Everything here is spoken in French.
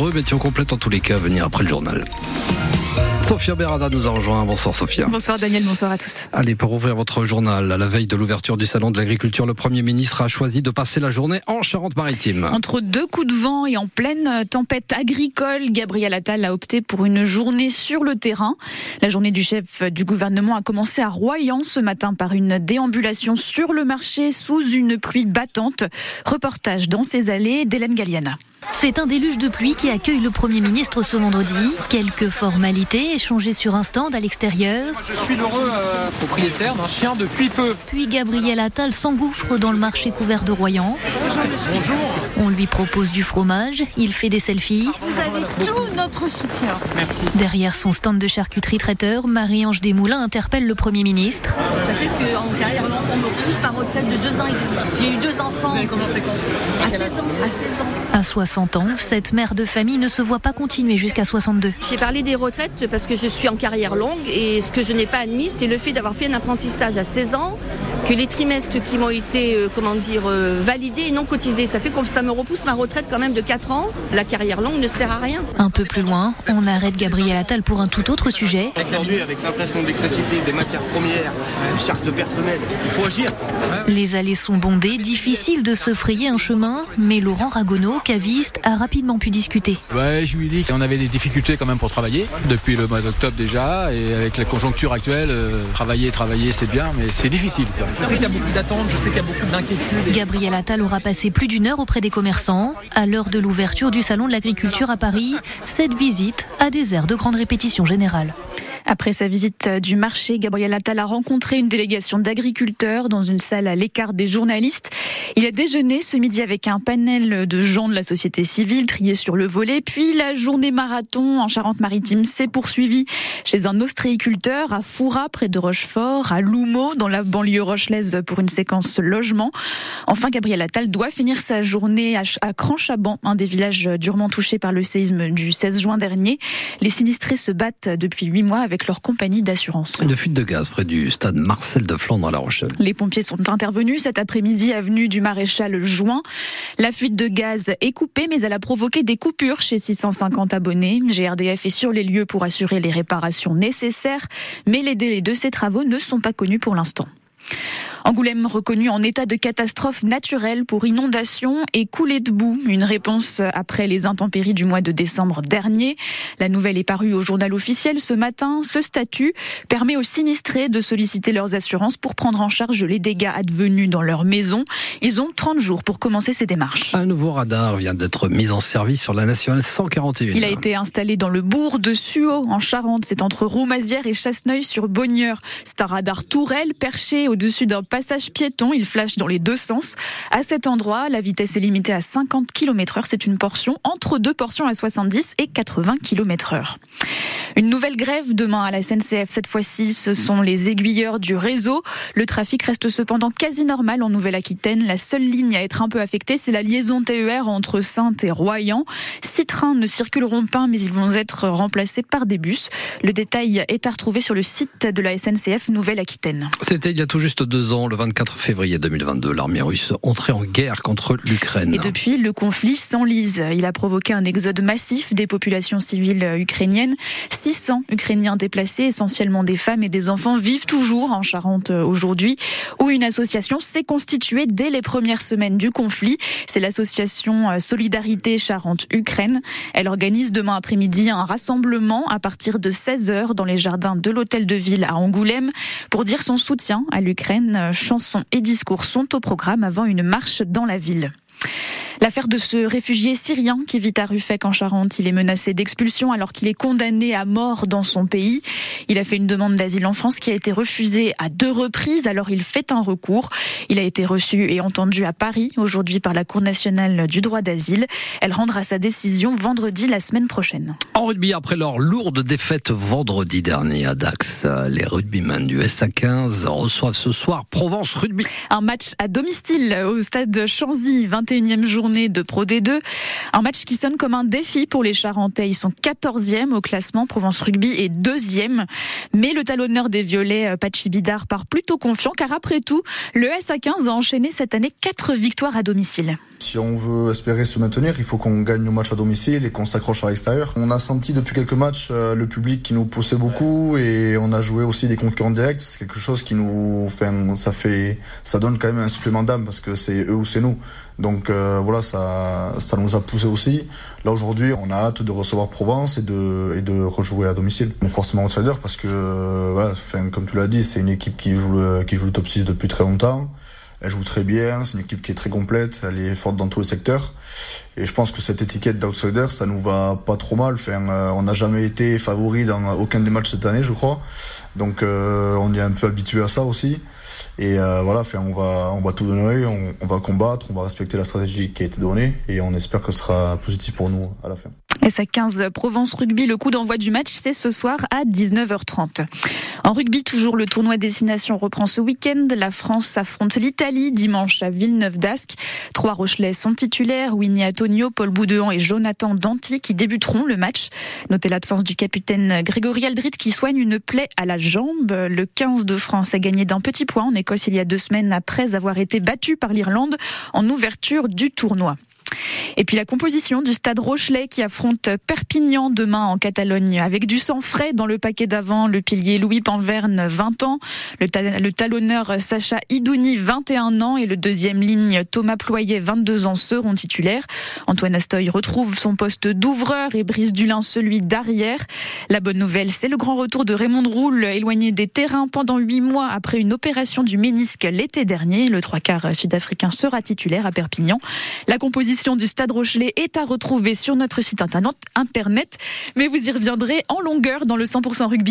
Vavreux. Météo complète en tous les cas à venir après le journal. Sophia Berada nous a rejoint. Bonsoir Sophia. Bonsoir Daniel, bonsoir à tous. Allez, pour ouvrir votre journal, à la veille de l'ouverture du Salon de l'Agriculture, le Premier ministre a choisi de passer la journée en Charente-Maritime. Entre deux coups de vent et en pleine tempête agricole, Gabriel Attal a opté pour une journée sur le terrain. La journée du chef du gouvernement a commencé à Royan ce matin par une déambulation sur le marché sous une pluie battante. Reportage dans ces allées d'Hélène Galliana. C'est un déluge de pluie qui accueille le Premier ministre ce vendredi. Quelques formalités échangées sur un stand à l'extérieur. Je suis l'heureux euh, propriétaire d'un chien depuis peu. Puis Gabriel Attal s'engouffre dans le marché couvert de Royan. Bonjour. On lui propose du fromage, il fait des selfies. Vous avez tout notre soutien. Merci. Derrière son stand de charcuterie traiteur, Marie-Ange Desmoulins interpelle le Premier ministre. Ça fait qu'en carrière on me pousse ma retraite de deux ans et demi. J'ai eu deux enfants. Vous avez commencé quand? À 16 ans. À 16 ans. À 60 ans, cette mère de famille ne se voit pas continuer jusqu'à 62. J'ai parlé des retraites parce que je suis en carrière longue et ce que je n'ai pas admis, c'est le fait d'avoir fait un apprentissage à 16 ans, que les trimestres qui m'ont été, euh, comment dire, euh, validés et non cotisés. Ça fait que ça me repousse ma retraite quand même de 4 ans. La carrière longue ne sert à rien. Un peu plus loin, on arrête Gabriel Attal pour un tout autre sujet. Aujourd'hui, avec l'inflation d'électricité, des matières premières, des charges de personnel, il faut agir. Les allées sont bondées, difficile de se frayer un chemin, mais Laurent Ragonneau, a rapidement pu discuter. Ouais, je lui dis qu'on avait des difficultés quand même pour travailler, depuis le mois d'octobre déjà, et avec la conjoncture actuelle, euh, travailler, travailler c'est bien, mais c'est difficile. quoi. Je sais qu'il y a beaucoup d'attentes, je sais qu'il y a beaucoup d'inquiétudes. Gabriel Attal aura passé plus d'une heure auprès des commerçants. À l'heure de l'ouverture du Salon de l'Agriculture à Paris, cette visite a des airs de grande répétition générale. Après sa visite du marché, Gabriel Attal a rencontré une délégation d'agriculteurs dans une salle à l'écart des journalistes. Il a déjeuné ce midi avec un panel de gens de la société civile triés sur le volet. Puis la journée marathon en Charente-Maritime s'est poursuivie chez un ostréiculteur à Foura, près de Rochefort, à Loumeau, dans la banlieue rochelaise pour une séquence logement. Enfin, Gabriel Attal doit finir sa journée à Cranchaban, un des villages durement touchés par le séisme du 16 juin dernier. Les sinistrés se battent depuis huit mois avec leur compagnie d'assurance. Une fuite de gaz près du stade Marcel de Flandre à La Rochelle. Les pompiers sont intervenus cet après-midi avenue du Maréchal Juin. La fuite de gaz est coupée, mais elle a provoqué des coupures chez 650 abonnés. GRDF est sur les lieux pour assurer les réparations nécessaires, mais les délais de ces travaux ne sont pas connus pour l'instant. Angoulême reconnu en état de catastrophe naturelle pour inondation et coulée de boue. Une réponse après les intempéries du mois de décembre dernier. La nouvelle est parue au journal officiel ce matin. Ce statut permet aux sinistrés de solliciter leurs assurances pour prendre en charge les dégâts advenus dans leur maison. Ils ont 30 jours pour commencer ces démarches. Un nouveau radar vient d'être mis en service sur la nationale 141. Il a été installé dans le bourg de Suau, en Charente. C'est entre Roumazières et Chasseneuil sur Bonnieure. C'est un radar tourelle perché au-dessus d'un passage piéton. Il flash dans les deux sens. À cet endroit, la vitesse est limitée à 50 km heure. C'est une portion entre deux portions à 70 et 80 km heure. Une nouvelle grève demain à la SNCF. Cette fois-ci, ce sont les aiguilleurs du réseau. Le trafic reste cependant quasi normal en Nouvelle-Aquitaine. La seule ligne à être un peu affectée, c'est la liaison TER entre Sainte et Royan. Six trains ne circuleront pas, mais ils vont être remplacés par des bus. Le détail est à retrouver sur le site de la SNCF Nouvelle-Aquitaine. C'était il y a tout juste deux ans, le 24 février 2022. L'armée russe entrait en guerre contre l'Ukraine. Et depuis, le conflit s'enlise. Il a provoqué un exode massif des populations civiles ukrainiennes. 600 Ukrainiens déplacés, essentiellement des femmes et des enfants, vivent toujours en Charente aujourd'hui, où une association s'est constituée dès les premières semaines du conflit. C'est l'association Solidarité Charente-Ukraine. Elle organise demain après-midi un rassemblement à partir de 16h dans les jardins de l'hôtel de ville à Angoulême pour dire son soutien à l'Ukraine. Chansons et discours sont au programme avant une marche dans la ville. L'affaire de ce réfugié syrien qui vit à Ruffec en Charente, il est menacé d'expulsion alors qu'il est condamné à mort dans son pays. Il a fait une demande d'asile en France qui a été refusée à deux reprises, alors il fait un recours. Il a été reçu et entendu à Paris aujourd'hui par la Cour nationale du droit d'asile. Elle rendra sa décision vendredi la semaine prochaine. En rugby, après leur lourde défaite vendredi dernier à Dax, les rugbymen du SA15 reçoivent ce soir Provence Rugby. Un match à domicile au stade Chanzy, 21e journée de Pro D2. Un match qui sonne comme un défi pour les Charentais. Ils sont 14e au classement. Provence Rugby est deuxième. Mais le talonneur des Violets, Pachi Bidar, part plutôt confiant car après tout, le SA15 a enchaîné cette année quatre victoires à domicile. Si on veut espérer se maintenir, il faut qu'on gagne nos matchs à domicile et qu'on s'accroche à l'extérieur. On a senti depuis quelques matchs euh, le public qui nous poussait beaucoup et on a joué aussi des concurrents directs. C'est quelque chose qui nous, enfin, ça fait, ça donne quand même un supplément d'âme parce que c'est eux ou c'est nous. Donc euh, voilà, ça, ça nous a poussé aussi. Là aujourd'hui, on a hâte de recevoir Provence et de, et de rejouer à domicile. On est forcément outsider parce que, euh, voilà, comme tu l'as dit, c'est une équipe qui joue le, qui joue le top 6 depuis très longtemps. Elle joue très bien, c'est une équipe qui est très complète, elle est forte dans tous les secteurs. Et je pense que cette étiquette d'outsider, ça nous va pas trop mal. Enfin, euh, on n'a jamais été favori dans aucun des matchs cette année, je crois. Donc euh, on est un peu habitué à ça aussi. Et euh, voilà, on va on va tout donner, on, on va combattre, on va respecter la stratégie qui a été donnée et on espère que ce sera positif pour nous à la fin. Sa 15 Provence Rugby, le coup d'envoi du match, c'est ce soir à 19h30. En rugby, toujours le tournoi Destination reprend ce week-end. La France affronte l'Italie dimanche à Villeneuve d'Ascq. Trois Rochelais sont titulaires. Winnie Antonio, Paul Boudéan et Jonathan Danty qui débuteront le match. Notez l'absence du capitaine Grégory Aldrit qui soigne une plaie à la jambe. Le 15 de France a gagné d'un petit point en Écosse il y a deux semaines après avoir été battu par l'Irlande en ouverture du tournoi. Et puis la composition du stade Rochelet qui affronte Perpignan demain en Catalogne avec du sang frais dans le paquet d'avant, le pilier Louis Panverne 20 ans, le, talonneur Sacha Idouni 21 ans et le deuxième ligne Thomas Ployer 22 ans seront titulaires. Antoine Astoy retrouve son poste d'ouvreur et Brice Dulin celui d'arrière. La bonne nouvelle, c'est le grand retour de Raymond Roule éloigné des terrains pendant huit mois après une opération du ménisque l'été dernier. Le trois quarts sud-africain sera titulaire à Perpignan. La composition du Stade Rochelet est à retrouver sur notre site internet, mais vous y reviendrez en longueur dans le 100% rugby.